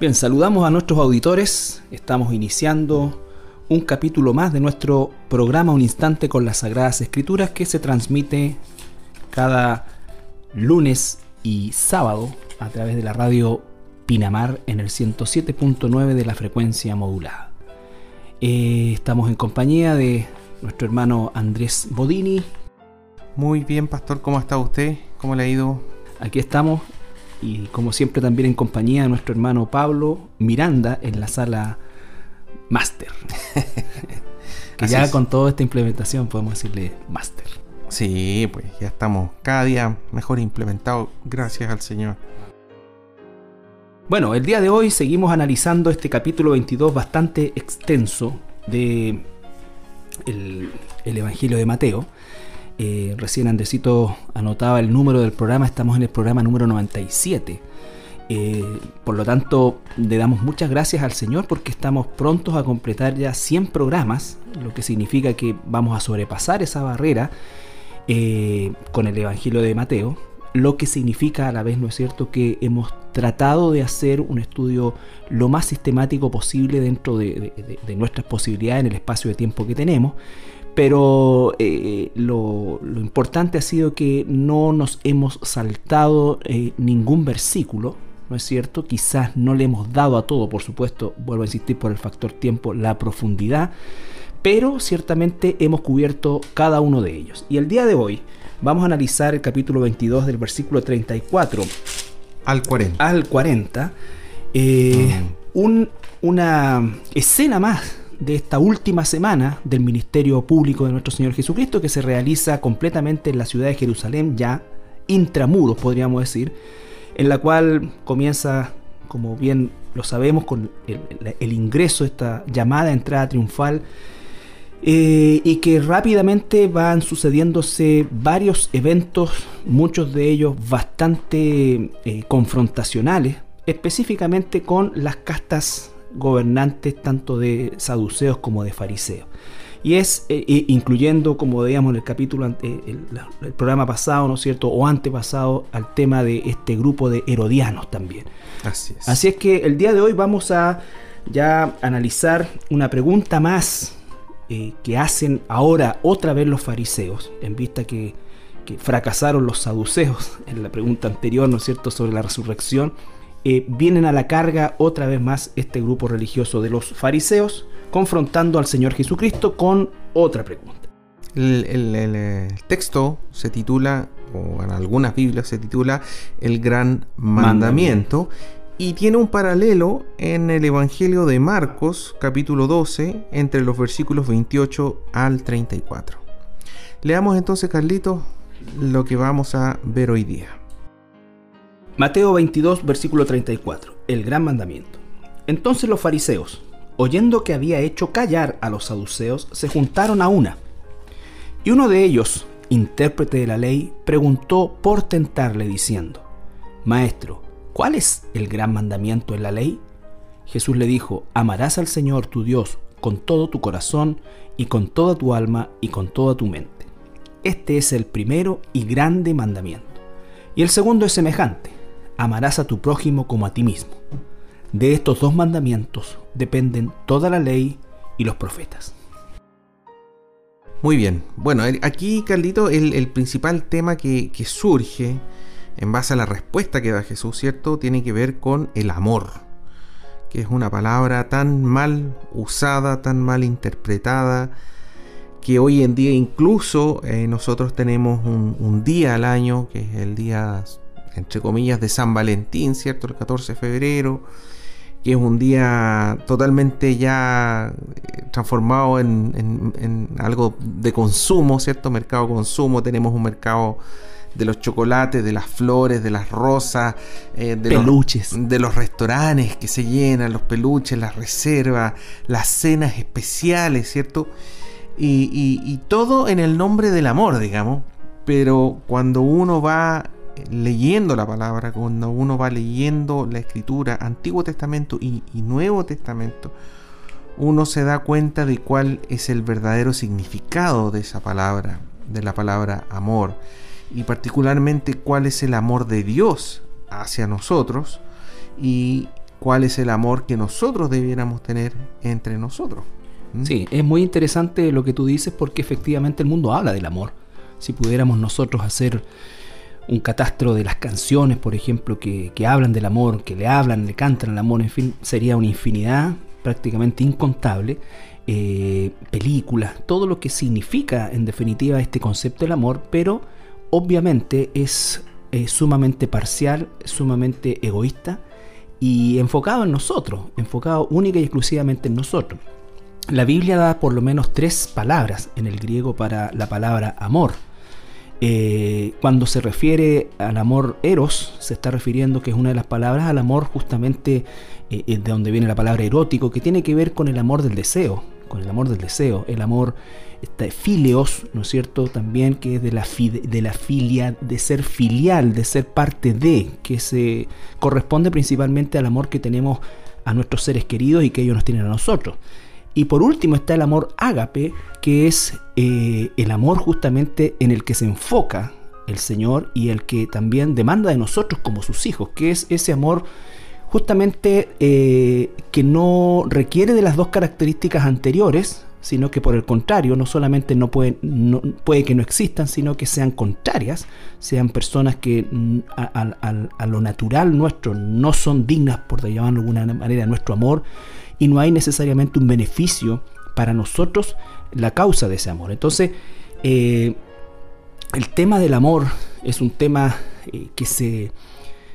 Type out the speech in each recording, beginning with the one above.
Bien, saludamos a nuestros auditores. Estamos iniciando un capítulo más de nuestro programa Un Instante con las Sagradas Escrituras que se transmite cada lunes y sábado a través de la radio Pinamar en el 107.9 de la frecuencia modulada. Eh, estamos en compañía de nuestro hermano Andrés Bodini. Muy bien, pastor, ¿cómo está usted? ¿Cómo le ha ido? Aquí estamos y como siempre también en compañía de nuestro hermano Pablo Miranda en la sala Master. que ya con toda esta implementación podemos decirle Master. Sí, pues ya estamos cada día mejor implementados, gracias al Señor. Bueno, el día de hoy seguimos analizando este capítulo 22 bastante extenso de el, el Evangelio de Mateo. Eh, recién Andresito anotaba el número del programa, estamos en el programa número 97. Eh, por lo tanto, le damos muchas gracias al Señor porque estamos prontos a completar ya 100 programas, lo que significa que vamos a sobrepasar esa barrera eh, con el Evangelio de Mateo, lo que significa a la vez, ¿no es cierto?, que hemos tratado de hacer un estudio lo más sistemático posible dentro de nuestras posibilidades en el espacio de tiempo que tenemos pero eh, lo, importante ha sido que no nos hemos saltado eh, ningún versículo, ¿no es cierto? Quizás no le hemos dado a todo, por supuesto, vuelvo a insistir por el factor tiempo, la profundidad, pero ciertamente hemos cubierto cada uno de ellos. Y el día de hoy vamos a analizar el capítulo 22 del versículo 34 al 40. Al 40 eh, una escena más de esta última semana del ministerio público de nuestro Señor Jesucristo que se realiza completamente en la ciudad de Jerusalén, ya intramuros podríamos decir, en la cual comienza, como bien lo sabemos, con el, ingreso, esta llamada entrada triunfal, eh, y que rápidamente van sucediéndose varios eventos, muchos de ellos bastante eh, confrontacionales, específicamente con las castas gobernantes tanto de saduceos como de fariseos. Y es eh, incluyendo, como veíamos en el capítulo, el, el, programa pasado, ¿no es cierto? O antepasado, al tema de este grupo de herodianos también. Así es. Así es que el día de hoy vamos a ya analizar una pregunta más eh, que hacen ahora otra vez los fariseos, en vista que, que fracasaron los saduceos en la pregunta anterior, ¿no es cierto?, sobre la resurrección eh, vienen a la carga otra vez más este grupo religioso de los fariseos, confrontando al Señor Jesucristo con otra pregunta. El, texto se titula, o en algunas Biblias se titula, El Gran Mandamiento, y tiene un paralelo en el Evangelio de Marcos, capítulo 12, entre los versículos 28 al 34. Leamos entonces, Carlitos, lo que vamos a ver hoy día. Mateo 22, versículo 34, el gran mandamiento. Entonces los fariseos, oyendo que había hecho callar a los saduceos, se juntaron a una. Y uno de ellos, intérprete de la ley, preguntó por tentarle diciendo, Maestro, ¿cuál es el gran mandamiento en la ley? Jesús le dijo, amarás al Señor tu Dios con todo tu corazón y con toda tu alma y con toda tu mente. Este es el primero y grande mandamiento. Y el segundo es semejante amarás a tu prójimo como a ti mismo. De estos dos mandamientos dependen toda la ley y los profetas. Muy bien. Bueno, aquí, Carlito, el, principal tema que, surge en base a la respuesta que da Jesús, ¿cierto? Tiene que ver con el amor, que es una palabra tan mal usada, tan mal interpretada, que hoy en día incluso eh, nosotros tenemos un, un, día al año, que es el día entre comillas, de San Valentín, ¿cierto? El 14 de febrero, que es un día totalmente ya eh, transformado en, algo de consumo, ¿cierto? Mercado consumo, tenemos un mercado de los chocolates, de las flores, de las rosas, eh, de peluches, los, de los restaurantes que se llenan, los peluches, las reservas, las cenas especiales, ¿cierto? Y, y todo en el nombre del amor, digamos. Pero cuando uno va leyendo la palabra, cuando uno va leyendo la escritura, Antiguo Testamento y, Nuevo Testamento, uno se da cuenta de cuál es el verdadero significado de esa palabra, de la palabra amor, y particularmente cuál es el amor de Dios hacia nosotros y cuál es el amor que nosotros debiéramos tener entre nosotros. ¿Mm? Sí, es muy interesante lo que tú dices porque efectivamente el mundo habla del amor. Si pudiéramos nosotros hacer un catastro de las canciones, por ejemplo, que, hablan del amor, que le hablan, le cantan al amor, en fin, sería una infinidad prácticamente incontable. Eh, películas, todo lo que significa en definitiva este concepto del amor, pero obviamente es sumamente parcial, sumamente egoísta y enfocado en nosotros, enfocado única y exclusivamente en nosotros. La Biblia da por lo menos tres palabras en el griego para la palabra amor. Eh, cuando se refiere al amor eros, se está refiriendo que es una de las palabras al amor justamente eh, de donde viene la palabra erótico, que tiene que ver con el amor del deseo, con el amor del deseo, el amor filios, ¿no es cierto? También que es de la, de la filia, de ser filial, de ser parte de, que se corresponde principalmente al amor que tenemos a nuestros seres queridos y que ellos nos tienen a nosotros. Y por último está el amor ágape, que es eh, el amor justamente en el que se enfoca el Señor y el que también demanda de nosotros como sus hijos, que es ese amor justamente eh, que no requiere de las dos características anteriores, sino que por el contrario, no solamente no, puede, puede que no existan, sino que sean contrarias, sean personas que mm, a, lo natural nuestro no son dignas, por llamarlo de alguna manera, nuestro amor, y no hay necesariamente un beneficio para nosotros la causa de ese amor. Entonces, eh, el tema del amor es un tema eh, que se,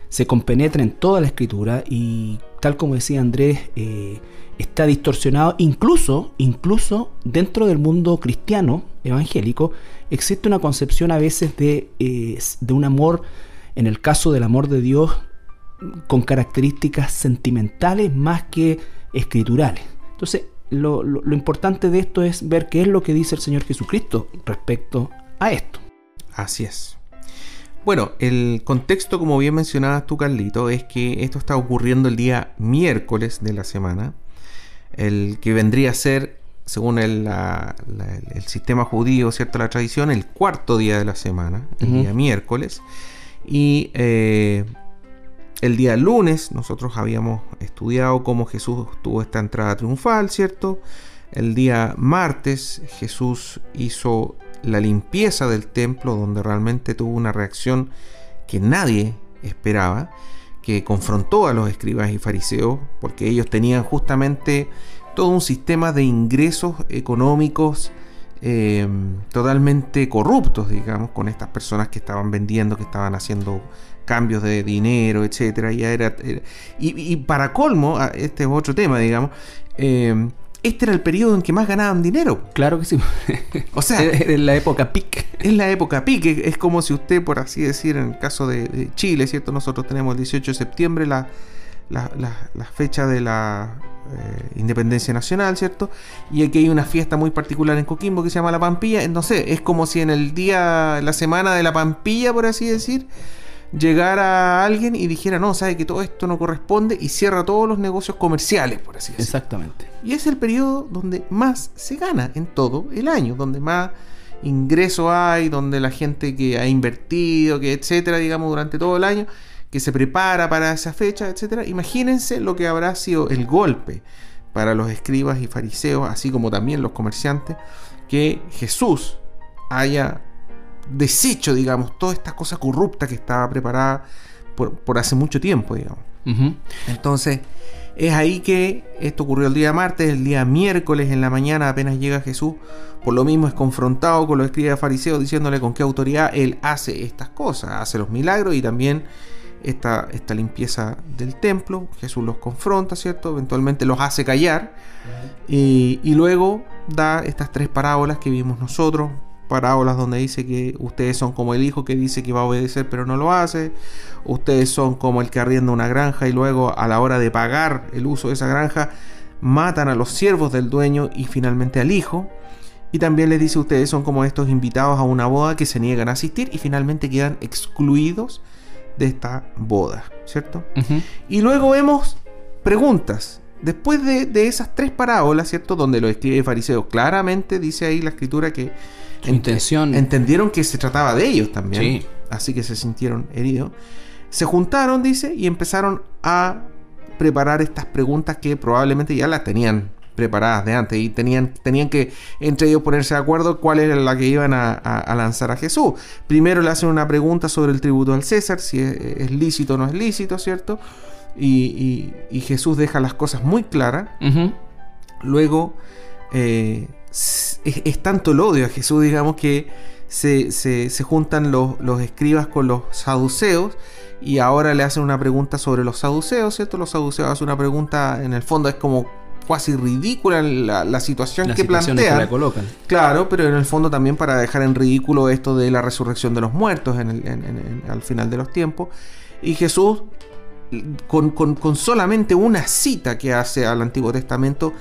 se, compenetra en toda la escritura y tal como decía Andrés, eh, está distorsionado incluso, incluso dentro del mundo cristiano evangélico existe una concepción a veces de, de un amor, en el caso del amor de Dios, con características sentimentales más que escriturales. Entonces, lo, importante de esto es ver qué es lo que dice el Señor Jesucristo respecto a esto. Así es. Bueno, el contexto, como bien mencionabas tú, Carlito, es que esto está ocurriendo el día miércoles de la semana, el que vendría a ser, según el, sistema judío, ¿cierto? La tradición, el cuarto día de la semana, el día miércoles. Y eh, el día lunes nosotros habíamos estudiado cómo Jesús tuvo esta entrada triunfal, ¿cierto? El día martes Jesús hizo la limpieza del templo donde realmente tuvo una reacción que nadie esperaba, que confrontó a los escribas y fariseos porque ellos tenían justamente todo un sistema de ingresos económicos eh, totalmente corruptos, digamos, con estas personas que estaban vendiendo, que estaban haciendo cambios de dinero, etcétera. Ya era, y, para colmo, este es otro tema, digamos. Eh, este era el periodo en que más ganaban dinero. Claro que sí. O sea, en la época PIC. Es la época PIC. Es como si usted, por así decir, en el caso de, Chile, ¿cierto? Nosotros tenemos el 18 de septiembre la, la, fecha de la eh, independencia nacional, ¿cierto? Y aquí hay una fiesta muy particular en Coquimbo que se llama la Pampilla. No sé, es como si en el día, la semana de la Pampilla, por así decir, llegara alguien y dijera, no, sabe que todo esto no corresponde y cierra todos los negocios comerciales, por así decirlo. Exactamente. Y es el periodo donde más se gana en todo el año, donde más ingreso hay, donde la gente que ha invertido, que etcétera, digamos, durante todo el año, que se prepara para esa fecha, etcétera. Imagínense lo que habrá sido el golpe para los escribas y fariseos, así como también los comerciantes, que Jesús haya deshecho, digamos, toda esta cosa corrupta que estaba preparada por, hace mucho tiempo, digamos. Entonces, es ahí que esto ocurrió el día martes, el día miércoles en la mañana apenas llega Jesús, por lo mismo es confrontado con los escribas fariseos diciéndole con qué autoridad él hace estas cosas, hace los milagros y también esta, esta limpieza del templo. Jesús los confronta, ¿cierto? Eventualmente los hace callar y, y luego da estas tres parábolas que vimos nosotros, parábolas donde dice que ustedes son como el hijo que dice que va a obedecer pero no lo hace, ustedes son como el que arrienda una granja y luego a la hora de pagar el uso de esa granja matan a los siervos del dueño y finalmente al hijo. Y también les dice ustedes son como estos invitados a una boda que se niegan a asistir y finalmente quedan excluidos de esta boda, ¿cierto? Y luego vemos preguntas. Después de, de, esas tres parábolas, ¿cierto? Donde lo escribe fariseo, claramente dice ahí la escritura que intención. Entendieron que se trataba de ellos también. Así que se sintieron heridos. Se juntaron, dice, y empezaron a preparar estas preguntas que probablemente ya las tenían preparadas de antes y tenían, tenían que entre ellos ponerse de acuerdo cuál era la que iban a, lanzar a Jesús. Primero le hacen una pregunta sobre el tributo al César, si es, lícito o no es lícito, ¿cierto? Y, Jesús deja las cosas muy claras. Luego eh, es, tanto el odio a Jesús, digamos, que se, se, juntan los, los, escribas con los saduceos y ahora le hacen una pregunta sobre los saduceos, ¿cierto? Los saduceos hacen una pregunta, en el fondo es como casi ridícula la, situación que plantean. Claro, pero en el fondo también para dejar en ridículo esto de la resurrección de los muertos al final de los tiempos. Y Jesús, con, con solamente una cita que hace al Antiguo Testamento,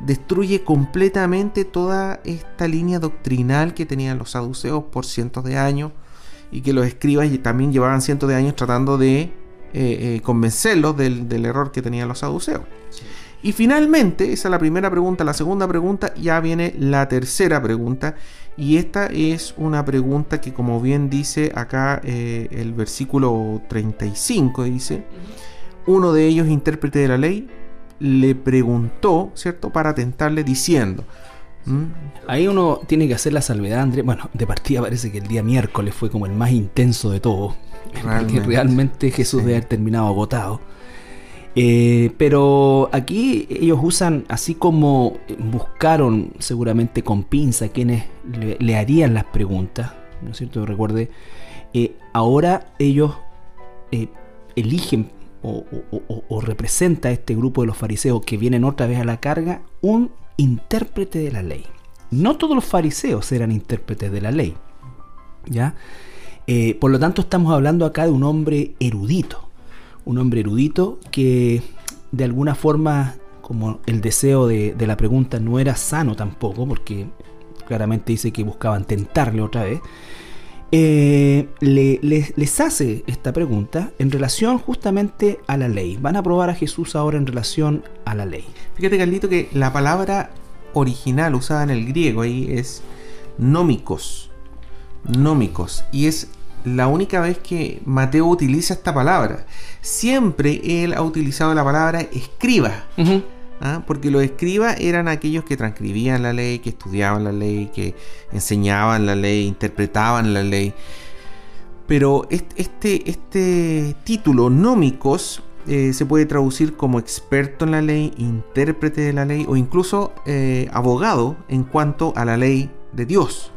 destruye completamente toda esta línea doctrinal que tenían los saduceos por cientos de años y que los escribas también llevaban cientos de años tratando de eh, eh, convencerlos del, error que tenían los saduceos. Y finalmente, esa es la primera pregunta, la segunda pregunta, ya viene la tercera pregunta. Y esta es una pregunta que como bien dice acá eh, el versículo 35, dice, uno de ellos, intérprete de la ley, le preguntó, ¿cierto?, para tentarle diciendo. Ahí uno tiene que hacer la salvedad, Andrés. Bueno, de partida parece que el día miércoles fue como el más intenso de todo. Realmente, realmente Jesús debe haber terminado agotado. Eh, pero aquí ellos usan, así como buscaron seguramente con pinza quienes le, harían las preguntas, ¿no es cierto? Recuerde, eh, ahora ellos eh, eligen o, representa a este grupo de los fariseos que vienen otra vez a la carga un intérprete de la ley. No todos los fariseos eran intérpretes de la ley. ¿ya? por lo tanto, estamos hablando acá de un hombre erudito un hombre erudito que de alguna forma, como el deseo de, la pregunta no era sano tampoco, porque claramente dice que buscaban tentarle otra vez, eh, les hace esta pregunta en relación justamente a la ley. Van a probar a Jesús ahora en relación a la ley. Fíjate, Carlito, que la palabra original usada en el griego ahí es nómicos. Nómicos. Y es la única vez que Mateo utiliza esta palabra. Siempre él ha utilizado la palabra escriba. ¿Ah? Porque los escribas eran aquellos que transcribían la ley, que estudiaban la ley, que enseñaban la ley, interpretaban la ley. Pero este, este título, nómicos, eh, se puede traducir como experto en la ley, intérprete de la ley o incluso eh, abogado en cuanto a la ley de Dios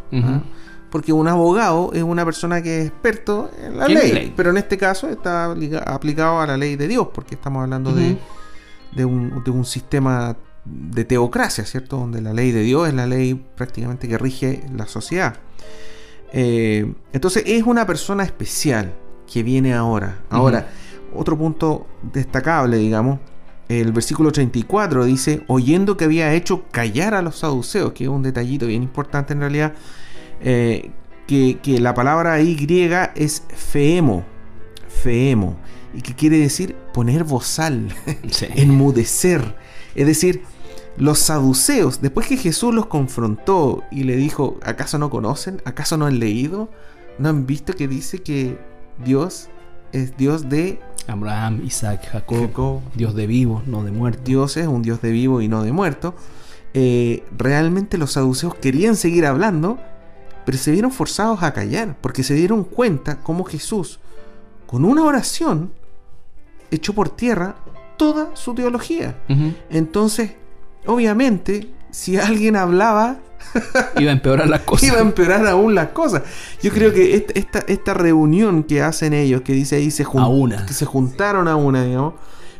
porque un abogado es una persona que es experto en la ley, pero en este caso está aplicado a la ley de Dios, porque estamos hablando de, de, un, sistema de teocracia, ¿cierto? Donde la ley de Dios es la ley prácticamente que rige la sociedad. Eh, entonces es una persona especial que viene ahora. Ahora, otro punto destacable, digamos, el versículo 34 dice, oyendo que había hecho callar a los saduceos, que es un detallito bien importante en realidad, eh, que, la palabra ahí griega es feemo, feemo, y que quiere decir poner bozal, enmudecer. Es decir, los saduceos, después que Jesús los confrontó y le dijo, ¿acaso no conocen? ¿Acaso no han leído? ¿No han visto que dice que Dios es Dios de Abraham, Isaac, Jacob, Dios de vivos, no de muertos? Dios es un Dios de vivo y no de muerto. Eh, realmente los saduceos querían seguir hablando, pero se vieron forzados a callar porque se dieron cuenta cómo Jesús, con una oración, echó por tierra toda su teología. Entonces, obviamente, si alguien hablaba, iba a empeorar las cosas. Iba a empeorar aún las cosas. Yo creo que esta, esta, reunión que hacen ellos, que dice ahí se, que se juntaron a una, digamos,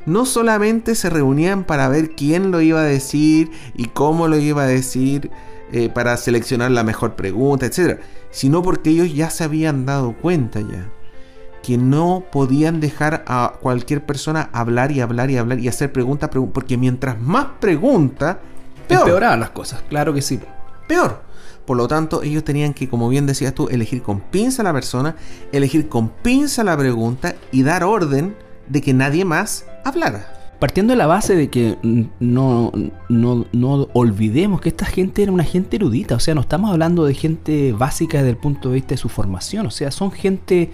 no solamente se reunían para ver quién lo iba a decir y cómo lo iba a decir, eh, para seleccionar la mejor pregunta, etc. Sino porque ellos ya se habían dado cuenta ya que no podían dejar a cualquier persona hablar y hablar y hablar y hacer preguntas, porque mientras más pregunta, peor. Empeoraban las cosas, claro que sí. Peor. Por lo tanto, ellos tenían que, como bien decías tú, elegir con pinza a la persona, elegir con pinza la pregunta y dar orden de que nadie más hablara. Partiendo de la base de que no, no, olvidemos que esta gente era una gente erudita, o sea, no estamos hablando de gente básica desde el punto de vista de su formación, o sea, son gente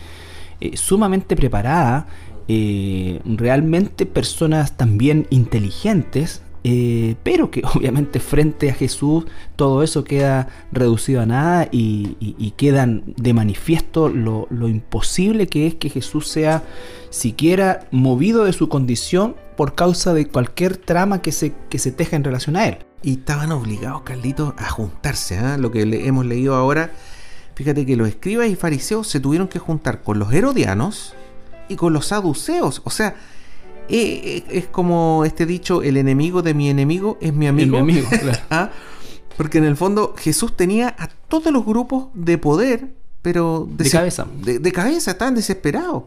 eh, sumamente preparada eh, realmente personas también inteligentes, eh, pero que obviamente frente a Jesús todo eso queda reducido a nada y, quedan de manifiesto lo, imposible que es que Jesús sea siquiera movido de su condición por causa de cualquier trama que se, que se teja en relación a él. Y estaban obligados, Carlitos, a juntarse. ¿eh? Lo que hemos leído ahora, fíjate que los escribas y fariseos se tuvieron que juntar con los herodianos y con los saduceos. O sea, eh, eh, es como este dicho, el enemigo de mi enemigo es mi amigo. amigo ¿Ah? Porque en el fondo Jesús tenía a todos los grupos de poder, pero de, cabeza. De, cabeza, estaban desesperados.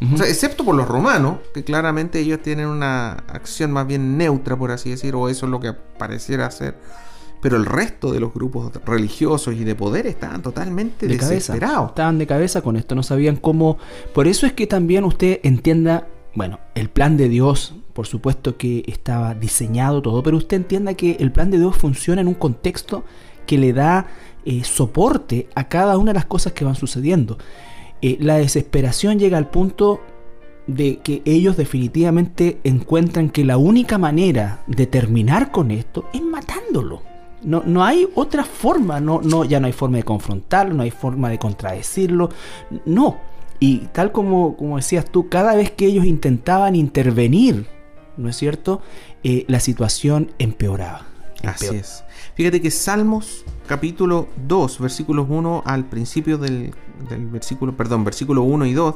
excepto por los romanos, que claramente ellos tienen una acción más bien neutra, por así decir, o eso es lo que pareciera ser. Pero el resto de los grupos religiosos y de poder estaban totalmente desesperados. Estaban de cabeza con esto, no sabían cómo. Por eso es que también usted entienda bueno, el plan de Dios, por supuesto que estaba diseñado todo, pero usted entienda que el plan de Dios funciona en un contexto que le da eh, soporte a cada una de las cosas que van sucediendo. Eh, la desesperación llega al punto de que ellos definitivamente encuentran que la única manera de terminar con esto es matándolo. No, no hay otra forma, no, no, ya no hay forma de confrontarlo, no hay forma de contradecirlo, no y tal como, como decías tú, cada vez que ellos intentaban intervenir, ¿no es cierto? Eh, la situación empeoraba. Así es. Fíjate que Salmos capítulo 2, versículos 1 al principio del, del, versículo, perdón, versículo 1 y 2,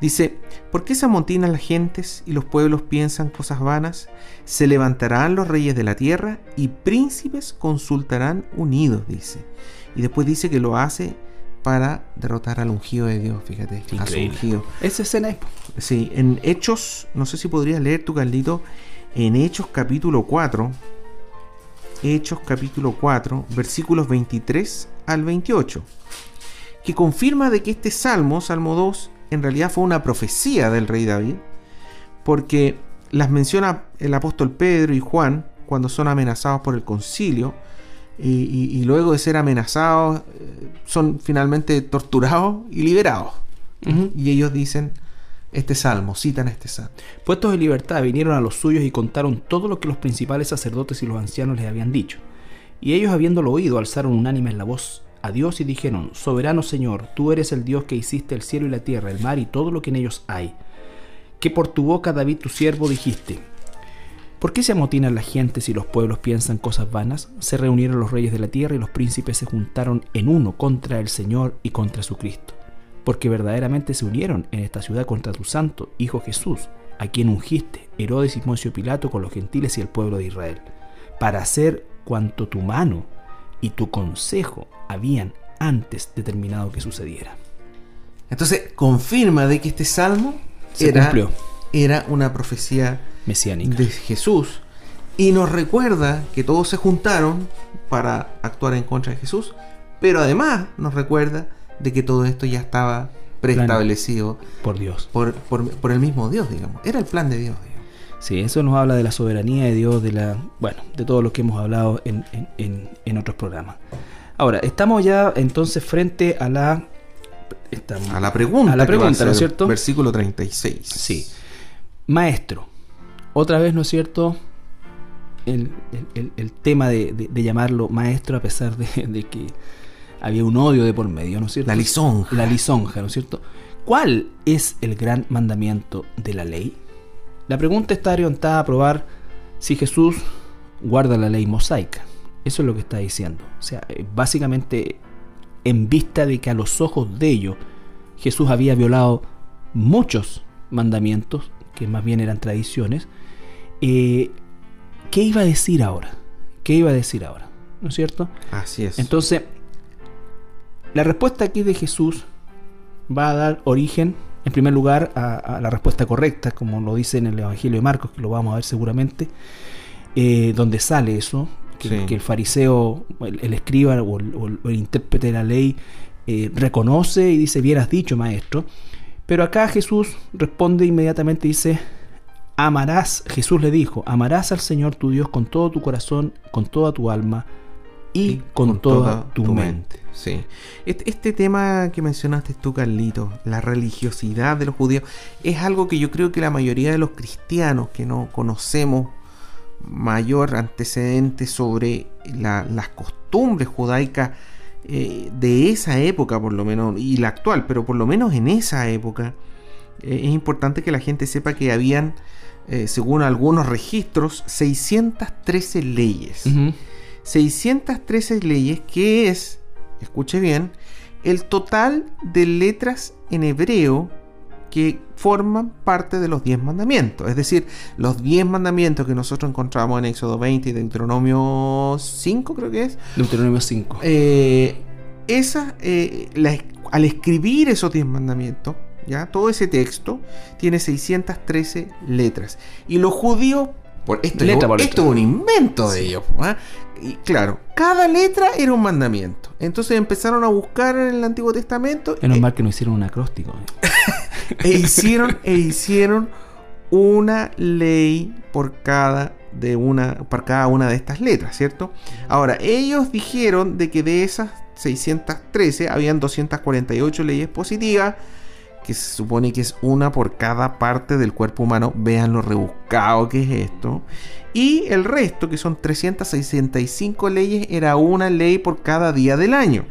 dice, ¿por qué se amontinan las gentes y los pueblos piensan cosas vanas? Se levantarán los reyes de la tierra y príncipes consultarán unidos, dice. Y después dice que lo hace para derrotar al ungido de Dios, fíjate. A su ungido. Esa escena Sí, en Hechos, no sé si podrías leer tu Caldito, en Hechos capítulo 4, Hechos capítulo 4, versículos 23 al 28, que confirma de que este salmo, Salmo 2, en realidad fue una profecía del rey David, porque las menciona el apóstol Pedro y Juan cuando son amenazados por el concilio, y, luego de ser amenazados eh, son finalmente torturados y liberados. Y ellos dicen este salmo, citan este salmo. Puestos en libertad vinieron a los suyos y contaron todo lo que los principales sacerdotes y los ancianos les habían dicho. Y ellos habiéndolo oído alzaron unánimes la voz a Dios y dijeron, Soberano Señor, tú eres el Dios que hiciste el cielo y la tierra, el mar y todo lo que en ellos hay. Que por tu boca David tu siervo dijiste, ¿Por qué se amotinan las gentes y los pueblos piensan cosas vanas? Se reunieron los reyes de la tierra y los príncipes se juntaron en uno contra el Señor y contra su Cristo. Porque verdaderamente se unieron en esta ciudad contra tu santo Hijo Jesús, a quien ungiste, Herodes y Poncio Pilato con los gentiles y el pueblo de Israel, para hacer cuanto tu mano y tu consejo habían antes determinado que sucediera. Entonces confirma de que este salmo era, era una profecía mesiánica de Jesús y nos recuerda que todos se juntaron para actuar en contra de Jesús, pero además nos recuerda de que todo esto ya estaba preestablecido por Dios, por, por, el mismo Dios, digamos. Era el plan de Dios. Sí, eso nos habla de la soberanía de Dios, de la, bueno, de todo lo que hemos hablado en, en, en, otros programas. Ahora, estamos ya entonces frente a la a la pregunta, a la pregunta, ¿no es cierto? Versículo 36. Sí. Maestro, otra vez, ¿no es cierto? El, tema de, llamarlo maestro a pesar de, que había un odio de por medio, ¿no es cierto? La lisonja. La lisonja, ¿no es cierto? ¿Cuál es el gran mandamiento de la ley? La pregunta está orientada a probar si Jesús guarda la ley mosaica. Eso es lo que está diciendo. O sea, eh, básicamente en vista de que a los ojos de ellos Jesús había violado muchos mandamientos, que más bien eran tradiciones, eh, ¿qué iba a decir ahora? ¿Qué iba a decir ahora? ¿No es cierto? Así es. Entonces, la respuesta aquí de Jesús va a dar origen, en primer lugar, a, la respuesta correcta, como lo dice en el Evangelio de Marcos, que lo vamos a ver seguramente, eh, donde sale eso, que, el fariseo, el, escriba o el, intérprete de la ley eh, reconoce y dice, bien has dicho, maestro. Pero acá Jesús responde inmediatamente y dice, amarás, Jesús le dijo, amarás al Señor tu Dios con todo tu corazón, con toda tu alma, y, con, toda, tu, mente. Sí. Este, este, tema que mencionaste tú, Carlito, la religiosidad de los judíos, es algo que yo creo que la mayoría de los cristianos que no conocemos mayor antecedente sobre las costumbres judaicas eh, de esa época, por lo menos, y la actual, pero por lo menos en esa época, eh, es importante que la gente sepa que habían, eh, según algunos registros, 613 leyes. 613 leyes, que es, escuche bien, el total de letras en hebreo que forman parte de los 10 mandamientos. Es decir, los 10 mandamientos que nosotros encontramos en Éxodo 20 y Deuteronomio 5, creo que es. Deuteronomio 5. Eh, esa, eh, al escribir esos 10 mandamientos, ¿ya? todo ese texto tiene 613 letras. Y los judíos esto, es, un invento de ellos. ¿ah? Y claro, cada letra era un mandamiento. Entonces empezaron a buscar en el Antiguo Testamento. Menos mal que no hicieron un acróstico. ¿eh? e hicieron, e hicieron una ley por cada de una por cada una de estas letras, ¿cierto? Ahora, ellos dijeron de que de esas 613 habían 248 leyes positivas que se supone que es una por cada parte del cuerpo humano. Vean lo rebuscado que es esto. Y el resto, que son 365 leyes, era una ley por cada día del año.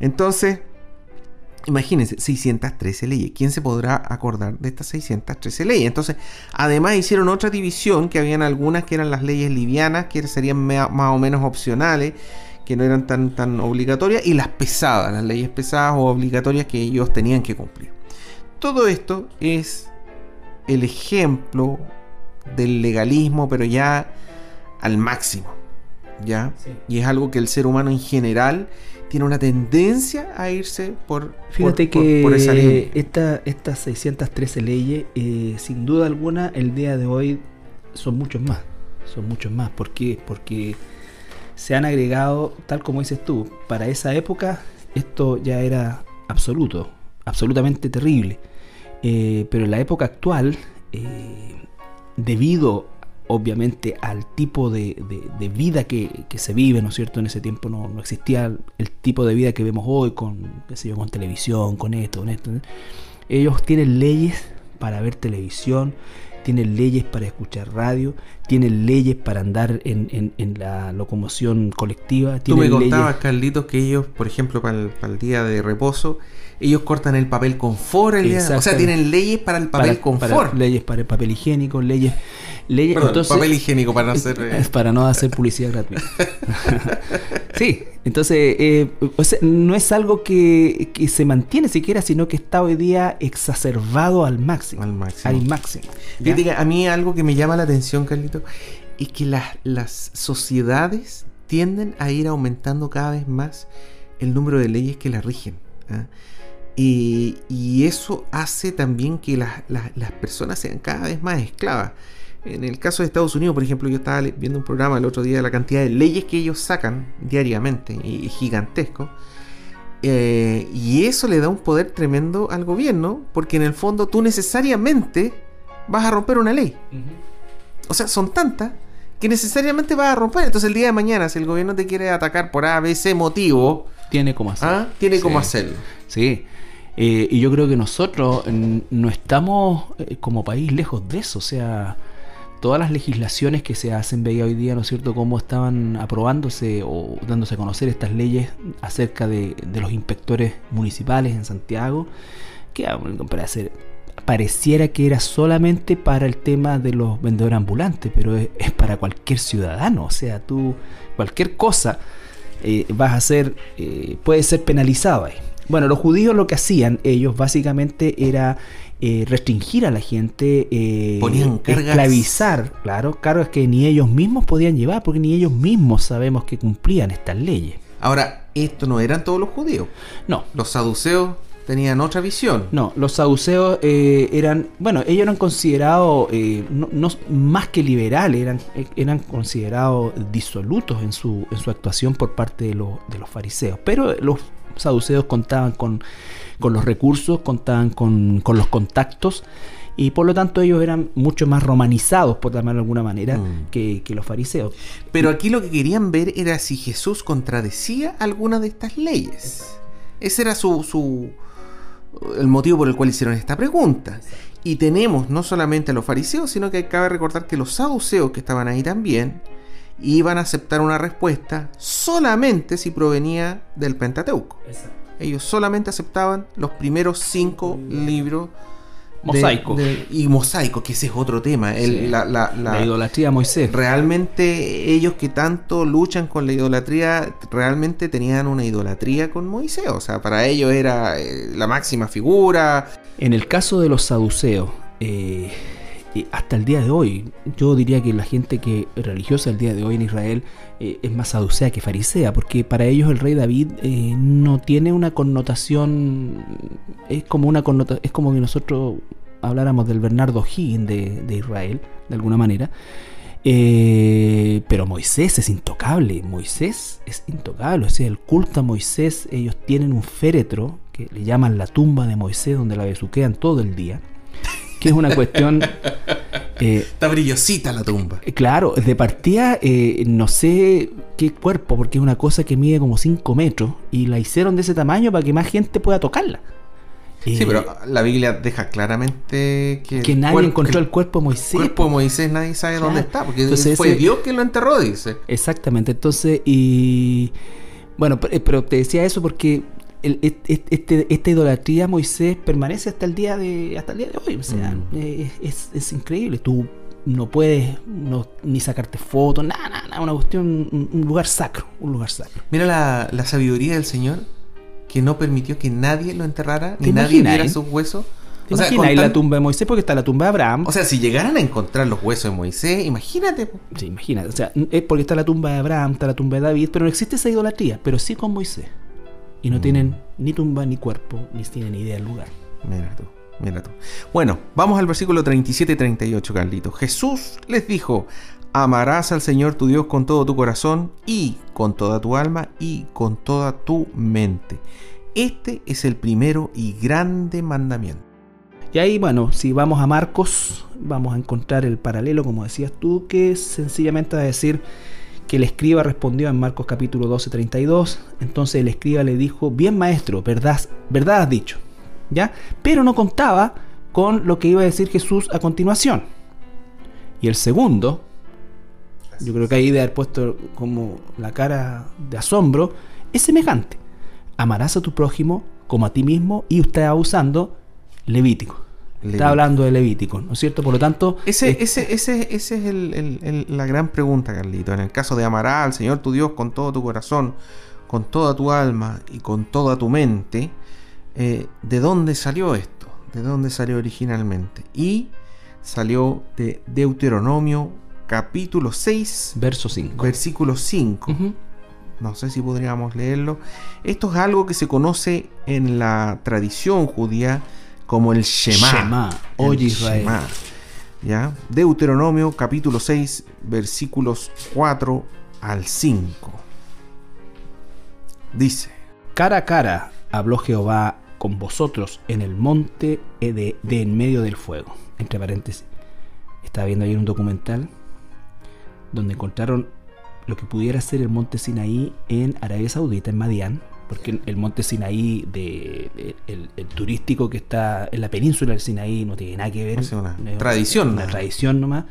Entonces, imagínense, 613 leyes. ¿Quién se podrá acordar de estas 613 leyes? Entonces, además hicieron otra división, que habían algunas que eran las leyes livianas, que serían más o menos opcionales que no eran tan, tan obligatorias, y las pesadas, las leyes pesadas o obligatorias que ellos tenían que cumplir. Todo esto es el ejemplo del legalismo, pero ya al máximo. ¿Ya? Y es algo que el ser humano en general tiene una tendencia a irse por, Fíjate que estas 613 leyes, eh, sin duda alguna, el día de hoy son muchos más. Son muchos más. ¿Por qué? Porque se han agregado, tal como dices tú, para esa época esto ya era absoluto absolutamente terrible. Eh, pero en la época actual, eh, debido obviamente al tipo de, vida que, se vive, ¿no es cierto? En ese tiempo no, existía el tipo de vida que vemos hoy con, qué sé yo, con televisión, con esto, con esto. Ellos tienen leyes para ver televisión, tienen leyes para escuchar radio, tienen leyes para andar en, la locomoción colectiva. Tú me contabas, Carlitos, que ellos, por ejemplo, para el día de reposo, ellos cortan el papel confort o sea tienen leyes para el papel confort leyes para el papel higiénico leyes leyes papel higiénico para no hacer eh, para no hacer publicidad gratuita. Sí entonces eh, no es algo que, se mantiene siquiera sino que está hoy día exacerbado al máximo al máximo. al máximo a mí algo que me llama la atención Carlito es que las, las sociedades tienden a ir aumentando cada vez más el número de leyes que las rigen ¿ah? y eso hace también que las personas sean cada vez más esclavas. En el caso de Estados Unidos, por ejemplo, yo estaba viendo un programa el otro día de la cantidad de leyes que ellos sacan diariamente, y, gigantesco. Eh, y eso le da un poder tremendo al gobierno, porque en el fondo tú necesariamente vas a romper una ley. O sea, son tantas que necesariamente vas a romper. Entonces el día de mañana, si el gobierno te quiere atacar por A, B, C motivo, tiene hacerlo. ¿ah? Tiene como hacerlo. Sí. Eh, y yo creo que nosotros no estamos eh, como país lejos de eso. O sea, todas las legislaciones que se hacen, veía hoy día, ¿no es cierto?, cómo estaban aprobándose o dándose a conocer estas leyes acerca de, los inspectores municipales en Santiago, que para hacer, pareciera que era solamente para el tema de los vendedores ambulantes, pero es, para cualquier ciudadano. O sea, tú, cualquier cosa eh, vas a ser, puede ser penalizado ahí. Bueno, los judíos lo que hacían ellos básicamente era eh, restringir a la gente, eh, Ponían esclavizar, claro, cargas que ni ellos mismos podían llevar, porque ni ellos mismos sabemos que cumplían estas leyes. Ahora, esto no eran todos los judíos. No. Los saduceos tenían otra visión. No, los saduceos eh, eran, bueno, ellos eran considerados no, más que liberales, eran, eran considerados disolutos en su, en su actuación por parte de, los, de los fariseos. Pero los saduceos contaban con, los recursos, contaban con, los contactos Y por lo tanto ellos eran mucho más romanizados, por llamarlo de alguna manera, Mm. que, que los fariseos. Pero aquí lo que querían ver era si Jesús contradecía alguna de estas leyes. Ese era su, su el motivo por el cual hicieron esta pregunta. Y tenemos no solamente a los fariseos, sino que cabe recordar que los saduceos que estaban ahí también iban a aceptar una respuesta solamente si provenía del Pentateuco. Ellos solamente aceptaban los primeros cinco libros de- Mosaico. de- y mosaico, que ese es otro tema. El- Sí. la- la- la- La idolatría a Moisés. realmente ellos que tanto luchan con la idolatría, realmente tenían una idolatría con Moisés. O sea, para ellos era eh, la máxima figura. En el caso de los saduceos, eh, hasta el día de hoy, yo diría que la gente que religiosa el día de hoy en Israel eh, es más saducea que farisea, porque para ellos el rey David eh, no tiene una connotación, es como una connota- es como que nosotros habláramos del Bernardo Higgins de, de Israel, de alguna manera. Eh, pero Moisés es intocable, Moisés es intocable, o sea, el culto a Moisés, ellos tienen un féretro que le llaman la tumba de Moisés, donde la besuquean todo el día, que es una cuestión, eh, Está brillosita la tumba. eh, claro, de partida eh, no sé qué cuerpo, porque es una cosa que mide como 5 metros, y la hicieron de ese tamaño para que más gente pueda tocarla. Sí, Eh, pero la Biblia deja claramente que, que el nadie cuerpo- encontró que el cuerpo de Moisés. cuerpo de Moisés nadie sabe Claro. dónde está, porque Entonces fue ese- Dios quien lo enterró, dice. Exactamente, entonces, y bueno, pero te decía eso porque el- este, esta idolatría a Moisés permanece hasta el día de, hasta el día de hoy. O sea, Mm. es, es increíble. Tú no puedes no- ni sacarte fotos, nada, nada, nada, una cuestión, un, un lugar sacro, un lugar sacro. Mira la, la sabiduría del Señor que no permitió que nadie lo enterrara, ¿Te ni nadie imaginas, viera eh? sus huesos. ¿Te O sea, imaginas? la tumba de Moisés porque está la tumba de Abraham. O sea, si llegaran a encontrar los huesos de Moisés, imagínate. Sí, imagínate, o sea, es porque está la tumba de Abraham, está la tumba de David, pero no existe esa idolatría, pero sí con Moisés. Y no Mm. tienen ni tumba, ni cuerpo, ni tienen idea del lugar. Mira tú, mira tú. Bueno, vamos al versículo 37 y 38, Carlito. Jesús les dijo, amarás al Señor tu Dios con todo tu corazón y con toda tu alma y con toda tu mente. Este es el primero y grande mandamiento. Y ahí, bueno, si vamos a Marcos, vamos a encontrar el paralelo, como decías tú, que es sencillamente a decir que el escriba respondió en Marcos capítulo 12, 32. Entonces el escriba le dijo, bien maestro, verdad, verdad has dicho. ¿Ya? Pero no contaba con lo que iba a decir Jesús a continuación. Y el segundo, yo creo que ahí de haber puesto como la cara de asombro, es semejante. Amarás a tu prójimo como a ti mismo y usted va usando Levítico. Levítico. Está hablando de Levítico, ¿no es cierto? Por lo tanto, Ese, eh, ese, ese, ese es el- el- el- la gran pregunta, Carlito. En el caso de amarás al Señor tu Dios con todo tu corazón, con toda tu alma y con toda tu mente, eh, ¿de dónde salió esto? ¿De dónde salió originalmente? Y salió de Deuteronomio capítulo 6, verso 5. versículo 5. Ujú. No sé si podríamos leerlo. Esto es algo que se conoce en la tradición judía como el Shema. Shema, oye El Israel. Shema, ¿Ya? Deuteronomio capítulo 6 versículos 4 al 5. Dice, Cara a cara habló Jehová con vosotros en el monte de, de en medio del fuego. Entre paréntesis. Estaba viendo ayer un documental donde encontraron lo que pudiera ser el monte Sinaí en Arabia Saudita, en Madián, porque el monte Sinaí de, de- el, el turístico que está en la península del Sinaí no tiene nada que ver. Es una Es tradición, Una ¿no? tradición nomás.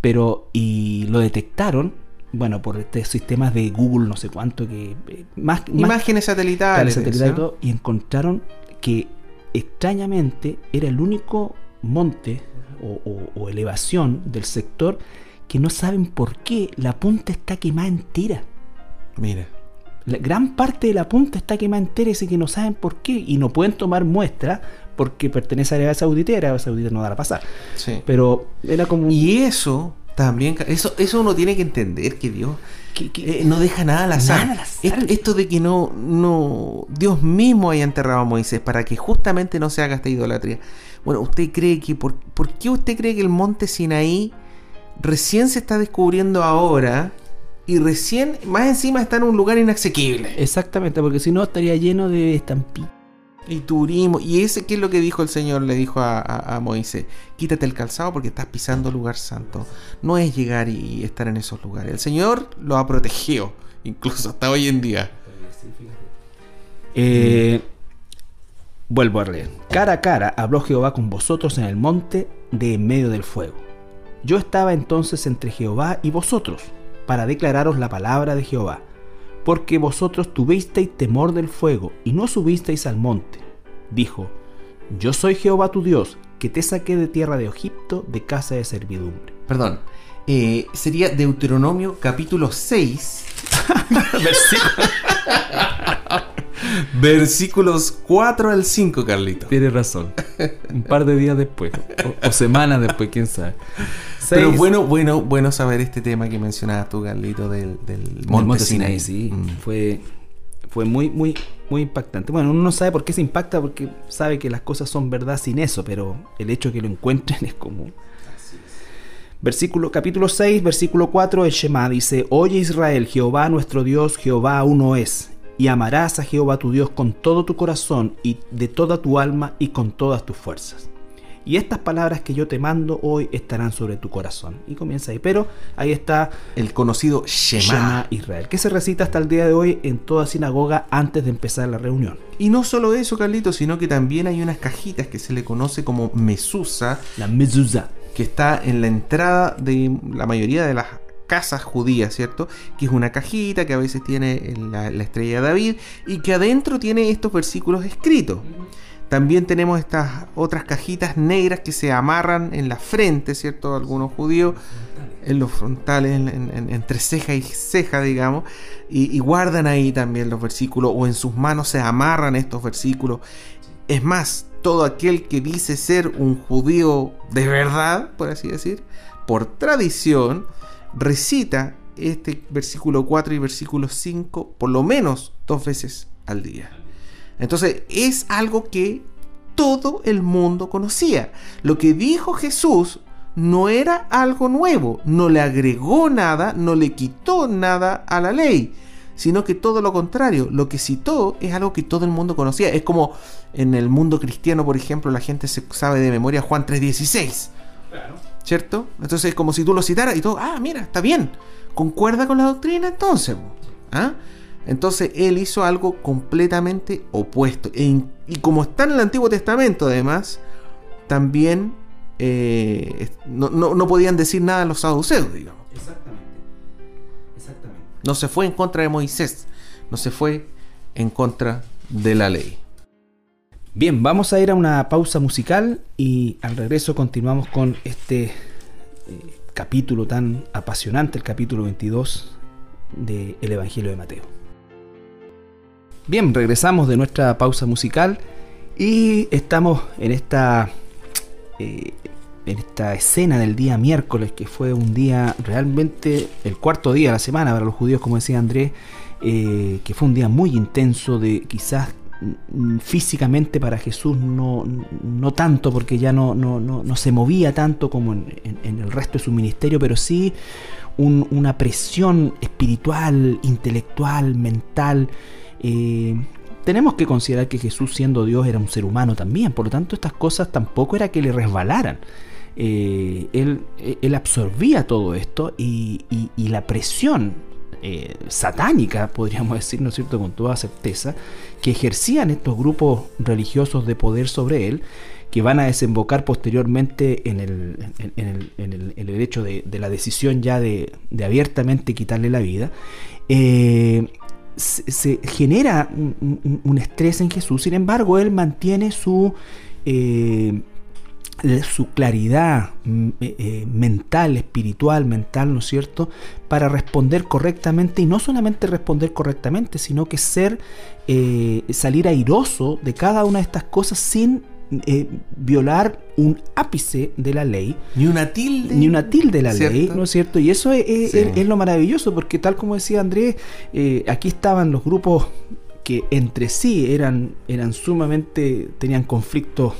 Pero, y lo detectaron, bueno, por estos sistemas de Google, no sé cuánto, que eh, más, más imágenes satelitales. Satelital y ¿sí? todo, y encontraron que extrañamente era el único monte o, o- o elevación del sector que no saben por qué la punta está quemada entera. Mira, La gran parte de la punta está quemada entera y que no saben por qué y no pueden tomar muestra porque pertenece a Arabia Saudita y Arabia Saudita no dará a pasar. sí. Pero era como Y eso también, eso, eso uno tiene que entender que Dios que- que- eh, no deja nada al azar. Nada al azar. Esto, esto de que no, no, Dios mismo haya enterrado a Moisés para que justamente no se haga esta idolatría. Bueno, ¿usted cree que, por, por qué usted cree que el monte Sinaí recién se está descubriendo ahora y recién, más encima, está en un lugar inasequible? Exactamente, porque si no estaría lleno de estampitas, Y turismo. ¿Y ese qué es lo que dijo el Señor? Le dijo a, Moisés, quítate el calzado porque estás pisando lugar santo. No es llegar y estar en esos lugares. El Señor lo ha protegido, incluso hasta hoy en día. Eh, vuelvo a leer. Cara a cara habló Jehová con vosotros en el monte de en medio del fuego. Yo estaba entonces entre Jehová y vosotros, para declararos la palabra de Jehová porque vosotros tuvisteis temor del fuego y no subisteis al monte. Dijo, Yo soy Jehová tu Dios, que te saqué de tierra de Egipto, de casa de servidumbre. Perdón, eh, sería Deuteronomio capítulo 6, versículos 4 al 5, Carlito. Tienes razón. Un par de días después, o, semanas después, quién sabe. Pero bueno, bueno, bueno saber este tema que mencionabas tú, Carlito, del, del Monte, Sinaí. Sí, mm. fue, fue muy, muy, muy impactante. Bueno, uno no sabe por qué se impacta, porque sabe que las cosas son verdad sin eso, pero el hecho de que lo encuentren es como... Versículo, capítulo 6, versículo 4, el Shema dice, Oye Israel, Jehová nuestro Dios, Jehová uno es, y amarás a Jehová tu Dios con todo tu corazón y de toda tu alma y con todas tus fuerzas. Y estas palabras que yo te mando hoy estarán sobre tu corazón. Y comienza ahí. Pero ahí está el conocido Shema. Israel, que se recita hasta el día de hoy en toda sinagoga antes de empezar la reunión. Y no solo eso, Carlito, sino que también hay unas cajitas que se le conoce como mesusa. La mesusa que está en la entrada de la mayoría de las casas judías, ¿cierto? Que es una cajita que a veces tiene la, estrella de David y que adentro tiene estos versículos escritos. También tenemos estas otras cajitas negras que se amarran en la frente, ¿cierto? Algunos judíos, en los frontales, entre ceja y ceja, digamos, y, y, guardan ahí también los versículos, o en sus manos se amarran estos versículos. Es más, todo aquel que dice ser un judío de verdad, por así decir, por tradición, recita este versículo 4 y versículo 5 por lo menos dos veces al día. Entonces es algo que todo el mundo conocía. Lo que dijo Jesús no era algo nuevo, no le agregó nada, no le quitó nada a la ley sino que todo lo contrario, lo que citó es algo que todo el mundo conocía. Es como en el mundo cristiano, por ejemplo, la gente se sabe de memoria Juan 3.16. Claro. ¿Cierto? Entonces es como si tú lo citaras y todo, ah, mira, está bien, concuerda con la doctrina entonces. ¿Ah? Entonces él hizo algo completamente opuesto. E y como está en el Antiguo Testamento, además, también eh, no, no, podían decir nada los saduceos, digamos. Exactamente. No se fue en contra de Moisés, no se fue en contra de la ley. Bien, vamos a ir a una pausa musical y al regreso continuamos con este eh, capítulo tan apasionante, el capítulo 22 del Evangelio de Mateo. Bien, regresamos de nuestra pausa musical y estamos en esta eh, en esta escena del día miércoles, que fue un día realmente el cuarto día de la semana para los judíos, como decía Andrés, eh, que fue un día muy intenso, de quizás físicamente para Jesús no, no tanto, porque ya no, no, no, se movía tanto como en, el resto de su ministerio, pero sí una presión espiritual, intelectual, mental. Eh, tenemos que considerar que Jesús siendo Dios era un ser humano también, por lo tanto estas cosas tampoco era que le resbalaran. Eh, él, él, absorbía todo esto y, la presión eh, satánica, podríamos decir, ¿no es cierto?, con toda certeza, que ejercían estos grupos religiosos de poder sobre él, que van a desembocar posteriormente en el, en, el, hecho de, la decisión ya de, abiertamente quitarle la vida, eh, se, genera un, estrés en Jesús, sin embargo, él mantiene su su claridad mm, eh, eh, mental, espiritual, mental, ¿no es cierto?, para responder correctamente y no solamente responder correctamente, sino que ser, eh, salir airoso de cada una de estas cosas sin violar un ápice de la ley. Ni una tilde. Ni una tilde de la ley, ¿no es cierto? Y eso es, es, lo maravilloso, porque tal como decía Andrés, aquí estaban los grupos que entre sí eran, eran sumamente, tenían conflictos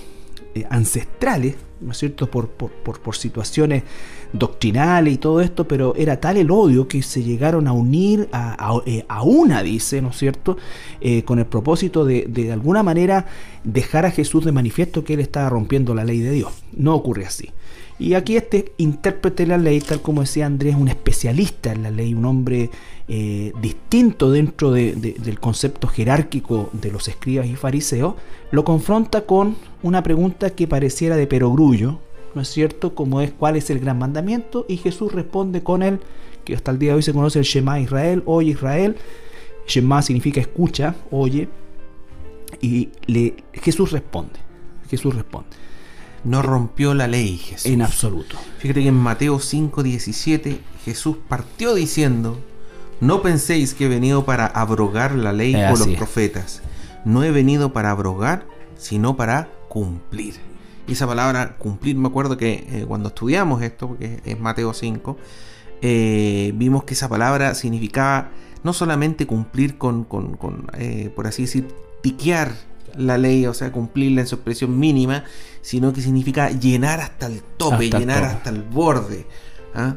eh, ancestrales, ¿no es cierto?, por, por, situaciones doctrinales y todo esto, pero era tal el odio que se llegaron a unir a, eh, una, dice, ¿no es cierto?, eh, con el propósito de, de, alguna manera dejar a Jesús de manifiesto que él estaba rompiendo la ley de Dios. No ocurre así. Y aquí este intérprete de la ley, tal como decía Andrés, un especialista en la ley, un hombre eh, distinto dentro del concepto jerárquico de los escribas y fariseos, lo confronta con una pregunta que pareciera de perogrullo, ¿no es cierto? Como es cuál es el gran mandamiento, y Jesús responde con él, que hasta el día de hoy se conoce el Shema Israel, oye Israel, Shema significa escucha, oye, y Jesús responde, Jesús responde. No rompió la ley Jesús. En absoluto. Fíjate que en Mateo 5:17 Jesús partió diciendo, no penséis que he venido para abrogar la ley por los profetas. No he venido para abrogar, sino para cumplir. Y esa palabra cumplir, me acuerdo que eh, cuando estudiamos esto, porque es Mateo 5, eh, vimos que esa palabra significaba no solamente cumplir con, eh, por así decir, piquear la ley, o sea, cumplirla en su expresión mínima, sino que significa llenar hasta el tope, llenar hasta el borde. ¿ah?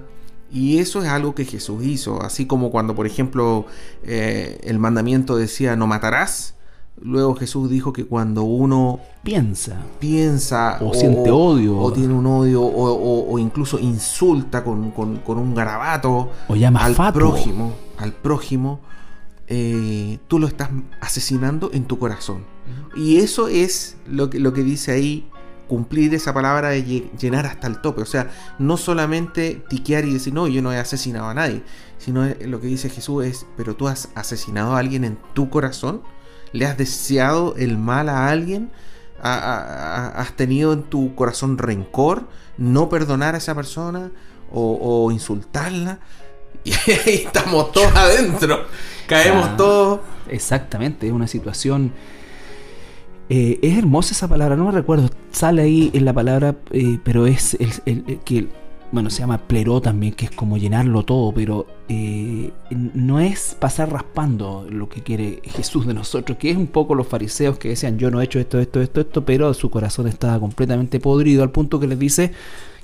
Y eso es algo que Jesús hizo, así como cuando, por ejemplo, eh, el mandamiento decía no matarás. Luego Jesús dijo que cuando uno piensa, piensa o, siente odio, o tiene un odio, o, incluso insulta con, un garabato o llama al prójimo, al prójimo, eh, tú lo estás asesinando en tu corazón. Y eso es lo que, lo que dice ahí cumplir esa palabra de llenar hasta el tope. O sea, no solamente tiquear y decir, no, yo no he asesinado a nadie, sino lo que dice Jesús es, pero tú has asesinado a alguien en tu corazón, le has deseado el mal a alguien, has tenido en tu corazón rencor, no perdonar a esa persona o, insultarla. Y ahí estamos todos adentro, caemos todos. Exactamente, es una situación eh, es hermosa esa palabra, no me recuerdo, sale ahí en la palabra, eh, pero es el, que, bueno, se llama pleró también, que es como llenarlo todo, pero eh, no es pasar raspando lo que quiere Jesús de nosotros, que es un poco los fariseos que decían, yo no he hecho esto, esto, esto, esto, pero su corazón estaba completamente podrido al punto que les dice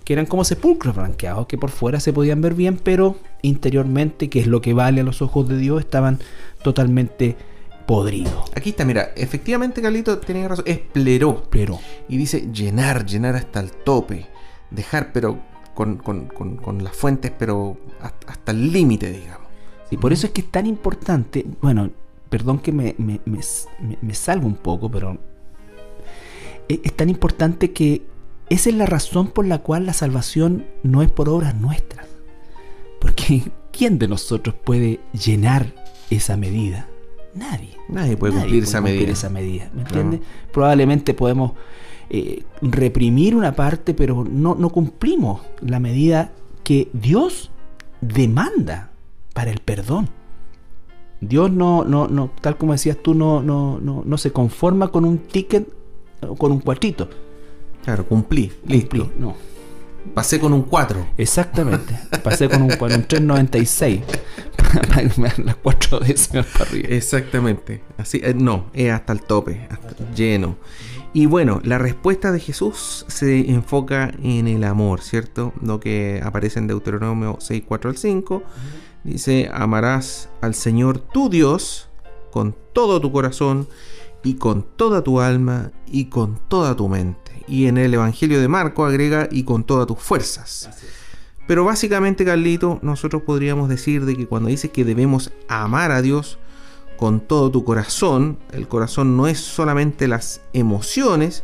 que eran como sepulcros blanqueados, que por fuera se podían ver bien, pero interiormente, que es lo que vale a los ojos de Dios, estaban totalmente podrido. Aquí está, mira, efectivamente Carlito tenía razón, es pleró. Pleró. Y dice llenar, llenar hasta el tope, dejar, pero con, las fuentes, pero hasta, el límite, digamos. Y por eso es que es tan importante, bueno, perdón que me, me, salgo un poco, pero es, es tan importante que esa es la razón por la cual la salvación no es por obras nuestras. Porque ¿quién de nosotros puede llenar esa medida? Nadie. Nadie puede cumplir, esa, medida. esa medida. ¿Me entiendes? Probablemente podemos eh, reprimir una parte, pero no, no cumplimos la medida que Dios demanda para el perdón. Dios no, no, no, tal como decías tú, no, no, no, no se conforma con un ticket o con un cuartito. Claro, cumplí, listo. no. Pasé con un 4. Exactamente. Pasé con un, un 396. para las cuatro décimas para arriba. Exactamente. Así, eh, no, es hasta el tope, hasta lleno. Y bueno, la respuesta de Jesús se enfoca en el amor, ¿cierto? Lo que aparece en Deuteronomio 6, 4 al 5. Dice, amarás al Señor tu Dios con todo tu corazón y con toda tu alma y con toda tu mente y en el Evangelio de Marco agrega y con todas tus fuerzas. Pero básicamente, Carlito, nosotros podríamos decir de que cuando dice que debemos amar a Dios con todo tu corazón, el corazón no es solamente las emociones,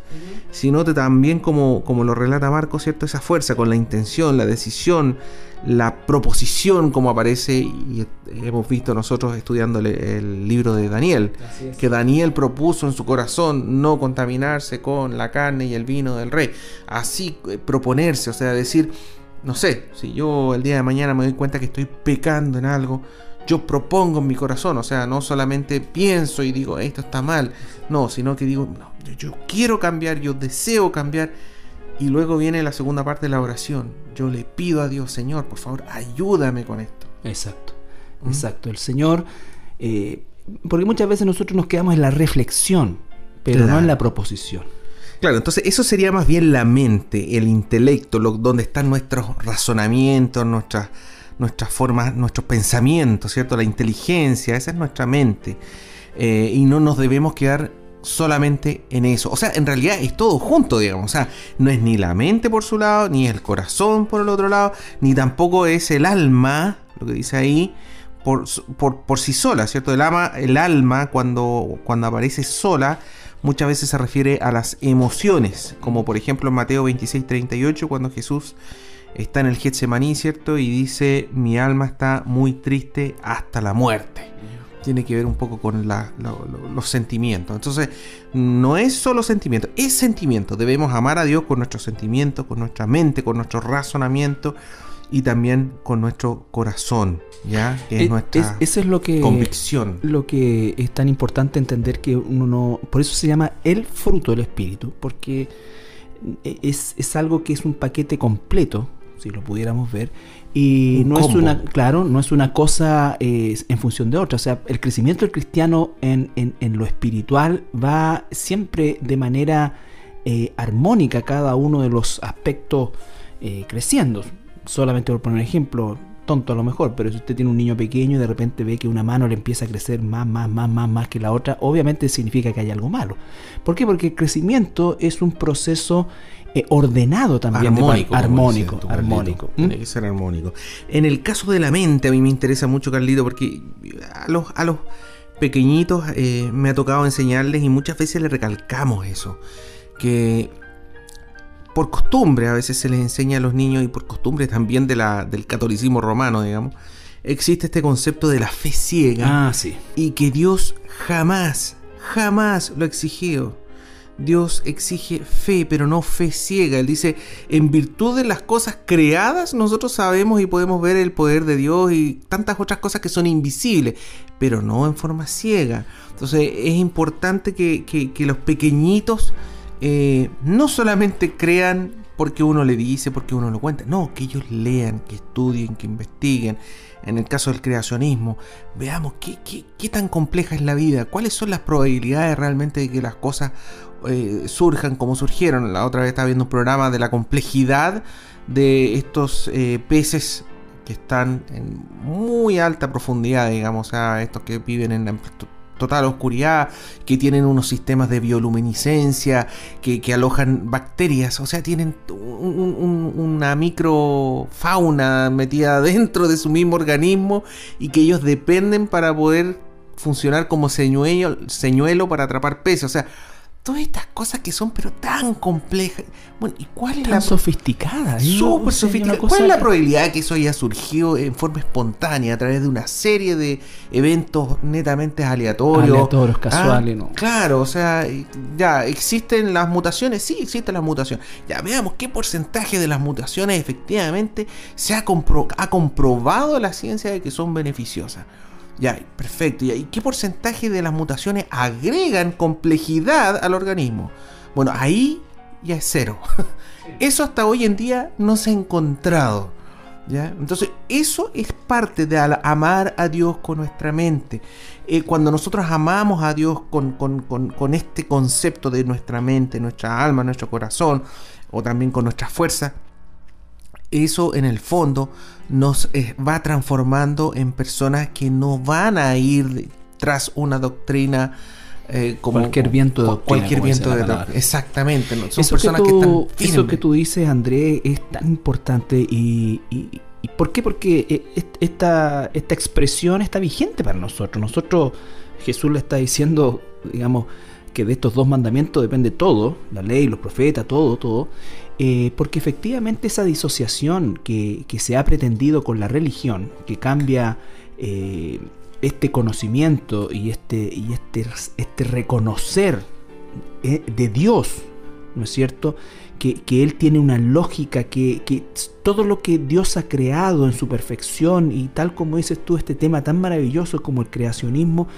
sino también como, como lo relata Marco, ¿cierto? Esa fuerza con la intención, la decisión, la proposición como aparece y hemos visto nosotros estudiando el, libro de Daniel, que Daniel propuso en su corazón no contaminarse con la carne y el vino del rey, así eh, proponerse, o sea, decir, no sé, si yo el día de mañana me doy cuenta que estoy pecando en algo, yo propongo en mi corazón, o sea, no solamente pienso y digo, esto está mal, no, sino que digo, no, yo quiero cambiar, yo deseo cambiar y luego viene la segunda parte de la oración. Yo le pido a Dios, Señor, por favor, ayúdame con esto. Exacto, ¿Mm? exacto. El Señor, eh, porque muchas veces nosotros nos quedamos en la reflexión, pero no en la proposición. Claro, entonces eso sería más bien la mente, el intelecto, lo, donde están nuestros razonamientos, nuestras, formas, nuestros pensamientos, ¿cierto? La inteligencia, esa es nuestra mente. Eh, y no nos debemos quedar solamente en eso. O sea, en realidad es todo junto, digamos. O sea, no es ni la mente por su lado, ni el corazón por el otro lado, ni tampoco es el alma, lo que dice ahí, por, por, sí sola, ¿cierto? El, alma, el alma cuando, cuando aparece sola muchas veces se refiere a las emociones, como por ejemplo en Mateo 26, 38, cuando Jesús está en el Getsemaní, ¿cierto? Y dice, mi alma está muy triste hasta la muerte tiene que ver un poco con los sentimientos. Entonces, no es solo sentimiento, es sentimiento. Debemos amar a Dios con nuestros sentimientos, con nuestra mente, con nuestro razonamiento y también con nuestro corazón, ¿ya? Que es, nuestra eso es lo que, convicción. Lo que es tan importante entender que uno no... Por eso se llama el fruto del Espíritu, porque es, es algo que es un paquete completo, si lo pudiéramos ver, y no es una, claro, no es una cosa eh, en función de otra. O sea, el crecimiento del cristiano en, lo espiritual va siempre de manera eh, armónica cada uno de los aspectos eh, creciendo. Solamente por poner un ejemplo, tonto a lo mejor, pero si usted tiene un niño pequeño y de repente ve que una mano le empieza a crecer más, más, más, más, más que la otra, obviamente significa que hay algo malo. ¿Por qué? Porque el crecimiento es un proceso eh, ordenado también. Armónico. armónico. armónico. Tiene que ser armónico. En el caso de la mente, a mí me interesa mucho, Carlito, porque a los, a los pequeñitos eh, me ha tocado enseñarles y muchas veces les recalcamos eso. Que por costumbre a veces se les enseña a los niños y por costumbre también de la, del catolicismo romano, digamos, existe este concepto de la fe ciega. Ah, sí. Y que Dios jamás, jamás lo ha exigido. Dios exige fe, pero no fe ciega. Él dice, en virtud de las cosas creadas, nosotros sabemos y podemos ver el poder de Dios y tantas otras cosas que son invisibles, pero no en forma ciega. Entonces es importante que, los pequeñitos eh, no solamente crean porque uno le dice, porque uno lo cuenta, no, que ellos lean, que estudien, que investiguen. En el caso del creacionismo, veamos qué, tan compleja es la vida, cuáles son las probabilidades realmente de que las cosas eh, surjan como surgieron. La otra vez estaba viendo un programa de la complejidad de estos eh, peces que están en muy alta profundidad, digamos, a estos que viven en la total oscuridad, que tienen unos sistemas de bioluminiscencia, que, alojan bacterias, o sea, tienen una microfauna metida dentro de su mismo organismo y que ellos dependen para poder funcionar como señuelo, señuelo para atrapar peces, o sea, todas estas cosas que son pero tan complejas. Bueno, ¿y cuál es la sofisticada? Súper sofisticada. ¿Cuál es la probabilidad de que eso haya surgido en forma espontánea a través de una serie de eventos netamente aleatorios? Aleatorios, ah, casuales, ¿no? Claro, o sea, ya existen las mutaciones, sí existen las mutaciones. Ya veamos qué porcentaje de las mutaciones efectivamente se ha, ha comprobado la ciencia de que son beneficiosas. Ya, perfecto. ¿Y qué porcentaje de las mutaciones agregan complejidad al organismo? Bueno, ahí ya es cero. Eso hasta hoy en día no se ha encontrado. ¿ya? Entonces, eso es parte de amar a Dios con nuestra mente. Eh, cuando nosotros amamos a Dios con, con, este concepto de nuestra mente, nuestra alma, nuestro corazón, o también con nuestra fuerza, eso en el fondo nos eh, va transformando en personas que no van a ir tras una doctrina eh, como cualquier viento de cualquier viento de exactamente son personas que, están eso que tú dices Andrés es tan importante y, y, por qué porque eh, esta esta expresión está vigente para nosotros. Nosotros Jesús le está diciendo digamos que de estos dos mandamientos depende todo la ley los profetas todo todo eh, porque efectivamente esa disociación que, se ha pretendido con la religión, que cambia eh, este conocimiento y este, y este, este reconocer eh, de Dios, ¿no es cierto? Que, Él tiene una lógica, que, que, todo lo que Dios ha creado en su perfección y tal como dices tú, este tema tan maravilloso como el creacionismo,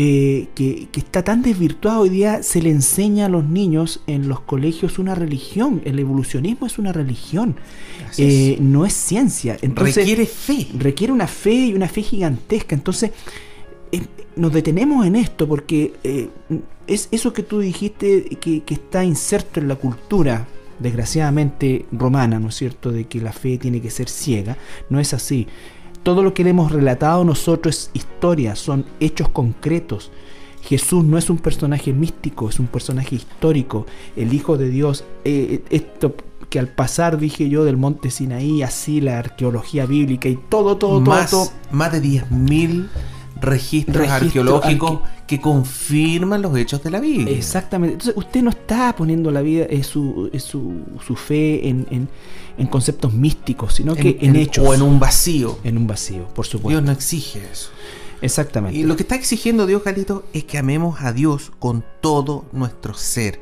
eh, que, está tan desvirtuado hoy día, se le enseña a los niños en los colegios una religión. El evolucionismo es una religión, eh, no es ciencia. requiere fe. Requiere una fe y una fe gigantesca. Entonces, eh, nos detenemos en esto porque eh, es eso que tú dijiste que, que, está inserto en la cultura, desgraciadamente romana, ¿no es cierto?, de que la fe tiene que ser ciega, no es así. Todo lo que le hemos relatado nosotros es historia, son hechos concretos. Jesús no es un personaje místico, es un personaje histórico, el Hijo de Dios. Eh, esto que al pasar, dije yo, del monte Sinaí, así la arqueología bíblica y todo, todo, más, todo, Más de 10.000 registros Registro arqueológicos que confirman los hechos de la Biblia. Exactamente. Entonces, usted no está poniendo la vida, es su, su, su, fe en, en, en, conceptos místicos, sino que en, hechos. O en un vacío. En un vacío, por supuesto. Dios no exige eso. Exactamente. Y lo que está exigiendo Dios, Galito, es que amemos a Dios con todo nuestro ser.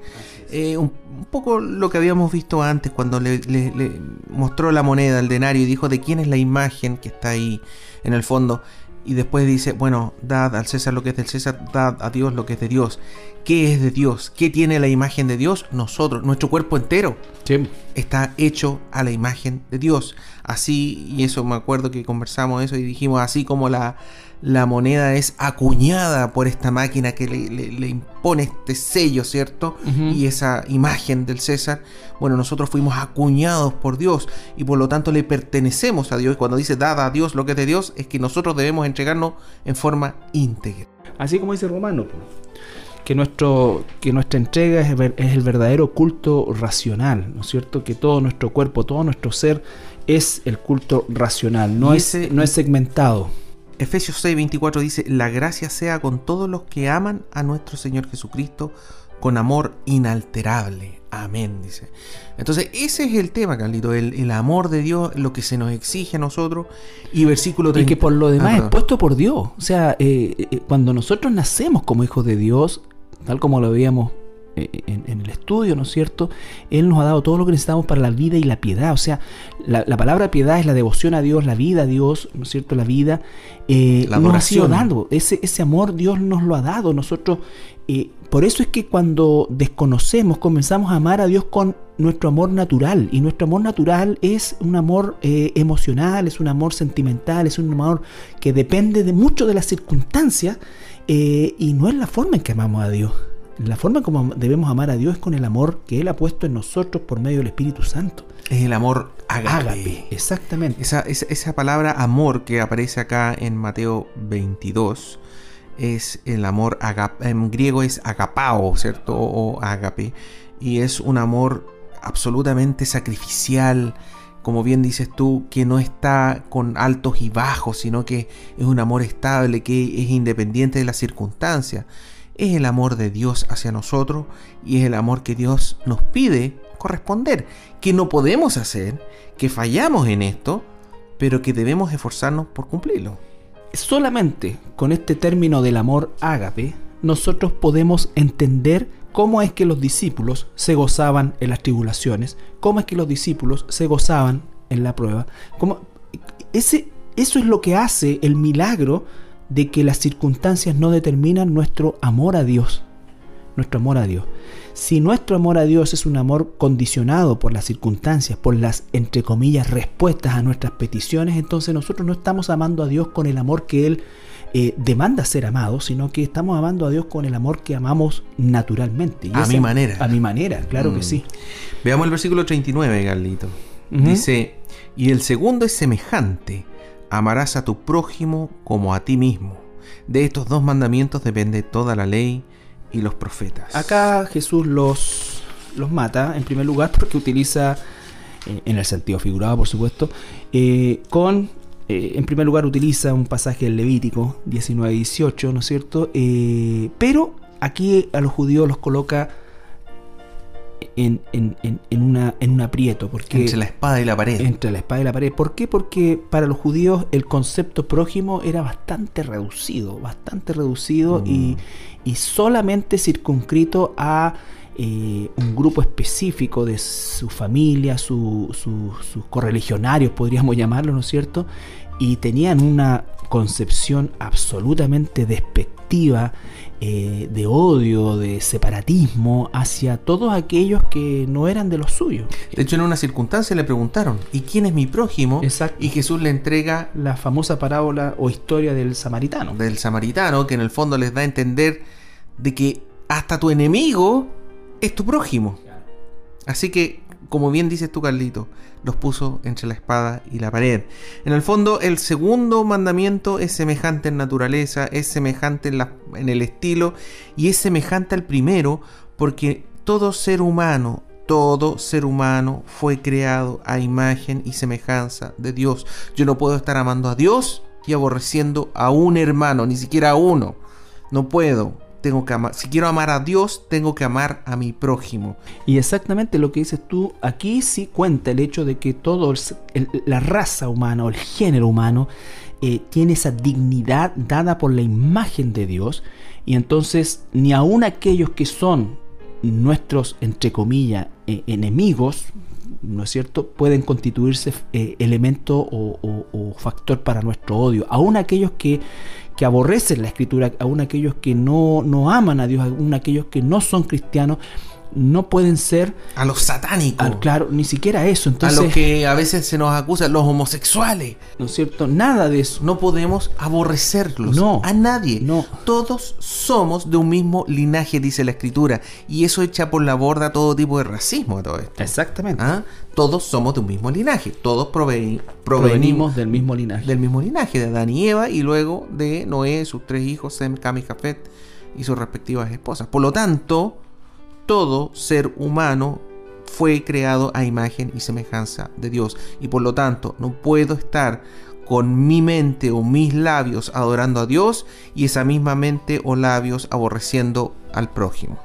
Eh, un, poco lo que habíamos visto antes cuando le, le, le, mostró la moneda, el denario, y dijo de quién es la imagen que está ahí en el fondo. Y después dice, bueno, dad al César lo que es del César, dad a Dios lo que es de Dios. ¿Qué es de Dios? ¿Qué tiene la imagen de Dios? Nosotros, nuestro cuerpo entero sí. está hecho a la imagen de Dios. Así, y eso me acuerdo que conversamos eso y dijimos, así como la, la moneda es acuñada por esta máquina que le, le, le impone este sello, ¿cierto? Uh -huh. Y esa imagen del César. Bueno, nosotros fuimos acuñados por Dios y por lo tanto le pertenecemos a Dios. Y cuando dice dada a Dios lo que es de Dios, es que nosotros debemos entregarnos en forma íntegra. Así como dice Romano, que, nuestro, que nuestra entrega es el, es el verdadero culto racional, ¿no es cierto? Que todo nuestro cuerpo, todo nuestro ser es el culto racional, no, ese, es, no es segmentado. Efesios 6:24 dice, la gracia sea con todos los que aman a nuestro Señor Jesucristo con amor inalterable. Amén, dice. Entonces, ese es el tema, Carlito, el, el, amor de Dios, lo que se nos exige a nosotros. Y versículo 30. Y que por lo demás ah, es puesto por Dios. O sea, eh, eh, cuando nosotros nacemos como hijos de Dios, tal como lo veíamos en, en, el estudio, ¿no es cierto? Él nos ha dado todo lo que necesitamos para la vida y la piedad. O sea, la, la palabra piedad es la devoción a Dios, la vida a Dios, ¿no es cierto? La vida eh, la nos ha sido dado. Ese, ese amor Dios nos lo ha dado. Nosotros, eh, por eso es que cuando desconocemos, comenzamos a amar a Dios con nuestro amor natural. Y nuestro amor natural es un amor eh, emocional, es un amor sentimental, es un amor que depende de mucho de las circunstancias. Eh, y no es la forma en que amamos a Dios. La forma como debemos amar a Dios es con el amor que Él ha puesto en nosotros por medio del Espíritu Santo. Es el amor agape. agape exactamente. Esa, esa, esa, palabra amor que aparece acá en Mateo 22 es el amor agape. En griego es agapao, ¿cierto? O agape. Y es un amor absolutamente sacrificial, como bien dices tú, que no está con altos y bajos, sino que es un amor estable, que es independiente de las circunstancias es el amor de Dios hacia nosotros y es el amor que Dios nos pide corresponder, que no podemos hacer, que fallamos en esto, pero que debemos esforzarnos por cumplirlo. Solamente con este término del amor ágape, nosotros podemos entender cómo es que los discípulos se gozaban en las tribulaciones, cómo es que los discípulos se gozaban en la prueba. Cómo, ese, eso es lo que hace el milagro de que las circunstancias no determinan nuestro amor a Dios. Nuestro amor a Dios. Si nuestro amor a Dios es un amor condicionado por las circunstancias, por las, entre comillas, respuestas a nuestras peticiones, entonces nosotros no estamos amando a Dios con el amor que Él eh, demanda ser amado, sino que estamos amando a Dios con el amor que amamos naturalmente. Y a mi manera. A mi manera, claro mm. que sí. Veamos el versículo 39, Carlito. Uh -huh. Dice, y el segundo es semejante amarás a tu prójimo como a ti mismo. De estos dos mandamientos depende toda la ley y los profetas. Acá Jesús los, los mata, en primer lugar, porque utiliza, eh, en el sentido figurado, por supuesto, eh, con, eh, en primer lugar, utiliza un pasaje del Levítico 19-18, ¿no es cierto? Pero aquí a los judíos los coloca en, en, en, en, una, en un aprieto. Porque, entre la espada y la pared. Entre la espada y la pared. ¿Por qué? Porque para los judíos el concepto prójimo era bastante reducido, bastante reducido mm. y, y, solamente circunscrito a eh, un grupo específico de su familia, sus su, su correligionarios, podríamos llamarlo, ¿no es cierto? Y tenían una concepción absolutamente despectiva eh, de odio, de separatismo hacia todos aquellos que no eran de los suyos. De hecho, en una circunstancia le preguntaron, ¿y quién es mi prójimo? Exacto. Y Jesús le entrega La famosa parábola o historia del samaritano. del samaritano, que en el fondo les da a entender de que hasta tu enemigo es tu prójimo. Así que, como bien dices tú, Carlito, los puso entre la espada y la pared. En el fondo, el segundo mandamiento es semejante en naturaleza, es semejante en, el estilo y es semejante al primero porque todo ser humano, todo ser humano fue creado a imagen y semejanza de Dios. Yo no puedo estar amando a Dios y aborreciendo a un hermano, ni siquiera a uno. No puedo. Si quiero amar a Dios, tengo que amar a mi prójimo. Y exactamente lo que dices tú, aquí sí cuenta el hecho de que el- la raza humana o el género humano eh, tiene esa dignidad dada por la imagen de Dios y entonces ni aun aquellos que son nuestros, entre comillas, eh, enemigos, ¿no es cierto?, pueden constituirse eh, elemento o, o- factor para nuestro odio. Aún aquellos que, que aborrecen la escritura, aún aquellos que no, no aman a Dios, aún aquellos que no son cristianos, no pueden ser, A los satánicos. ah, claro, ni siquiera eso. a Entonces, los que a veces se nos acusa, los homosexuales. ¿no es cierto? Nada de eso. No podemos aborrecerlos. No. A nadie. No. Todos somos de un mismo linaje, dice la escritura. Y eso echa por la borda todo tipo de racismo a todo esto. Exactamente. ¿Ah? Todos somos de un mismo linaje. Todos proveni- provenimos Provenimos del mismo linaje. del mismo linaje, de Adán y Eva, y luego de Noé, sus tres hijos, Sem, Cam y Jafet, y sus respectivas esposas. Por lo tanto, todo ser humano fue creado a imagen y semejanza de Dios. Y por lo tanto, no puedo estar con mi mente o mis labios adorando a Dios y esa misma mente o labios aborreciendo al prójimo.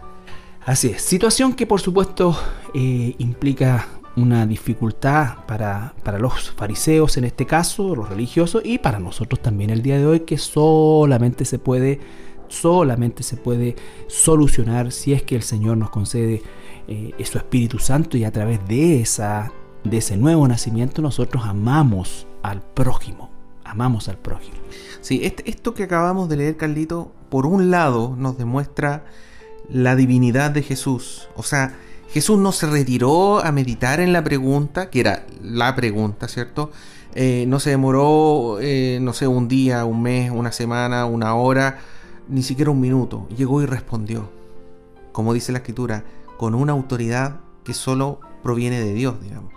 Así es. Situación que por supuesto eh, implica una dificultad para, para los fariseos en este caso, los religiosos, y para nosotros también el día de hoy, que solamente se puede, solamente se puede solucionar si es que el Señor nos concede eh, su Espíritu Santo y a través de esa, de ese nuevo nacimiento nosotros amamos al prójimo, amamos al prójimo. Sí, este- esto que acabamos de leer, Carlito, por un lado nos demuestra la divinidad de Jesús. O sea, Jesús no se retiró a meditar en la pregunta, que era la pregunta, ¿cierto? Eh, no se demoró, eh, no sé, un día, un mes, una semana, una hora, ni siquiera un minuto. Llegó y respondió. Como dice la escritura, con una autoridad que solo proviene de Dios, digamos.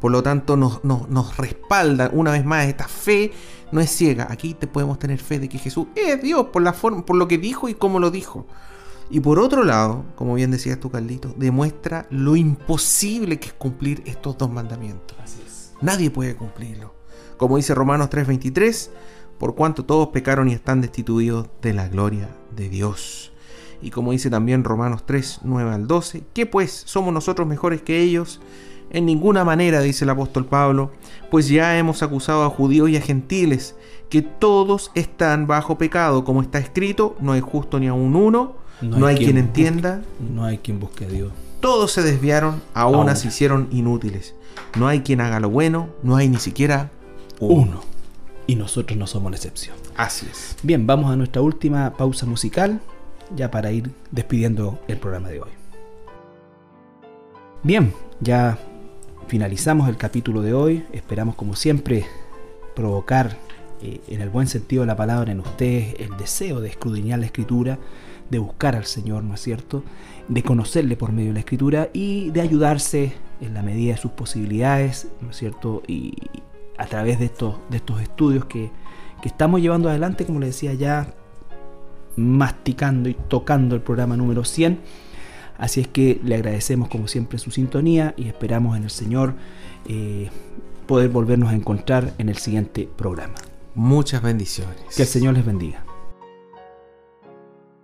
Por lo tanto, nos, nos- nos respalda una vez más esta fe no es ciega. Aquí te podemos tener fe de que Jesús es Dios por la forma, por lo que dijo y cómo lo dijo. Y por otro lado, como bien decías tú, Carlito, demuestra lo imposible que es cumplir estos dos mandamientos. Así es. Nadie puede cumplirlo. Como dice Romanos 3:23, por cuanto todos pecaron y están destituidos de la gloria de Dios. Y como dice también Romanos 3, 9 al 12, ¿qué pues somos nosotros mejores que ellos? En ninguna manera, dice el apóstol Pablo, pues ya hemos acusado a judíos y a gentiles, que todos están bajo pecado, como está escrito, no hay justo ni aun uno, no, hay, quien, entienda, No hay quien busque a Dios. todos se desviaron, a A una una. se hicieron inútiles. No hay quien haga lo bueno, no hay ni siquiera uno. Uno. Y nosotros no somos la excepción. Así es. Bien, vamos a nuestra última pausa musical, ya para ir despidiendo el programa de hoy. Bien, ya finalizamos el capítulo de hoy. Esperamos, como siempre, provocar, eh, en el buen sentido de la palabra, en ustedes el deseo de escudriñar la escritura, de buscar al Señor, ¿no es cierto? De conocerle por medio de la escritura y de ayudarse en la medida de sus posibilidades, ¿no es cierto? Y a través de estos, de estos estudios que, que estamos llevando adelante, como les decía ya, masticando y tocando el programa número 100. Así es que le agradecemos como siempre su sintonía y esperamos en el Señor eh, poder volvernos a encontrar en el siguiente programa. Muchas bendiciones. Que el Señor les bendiga.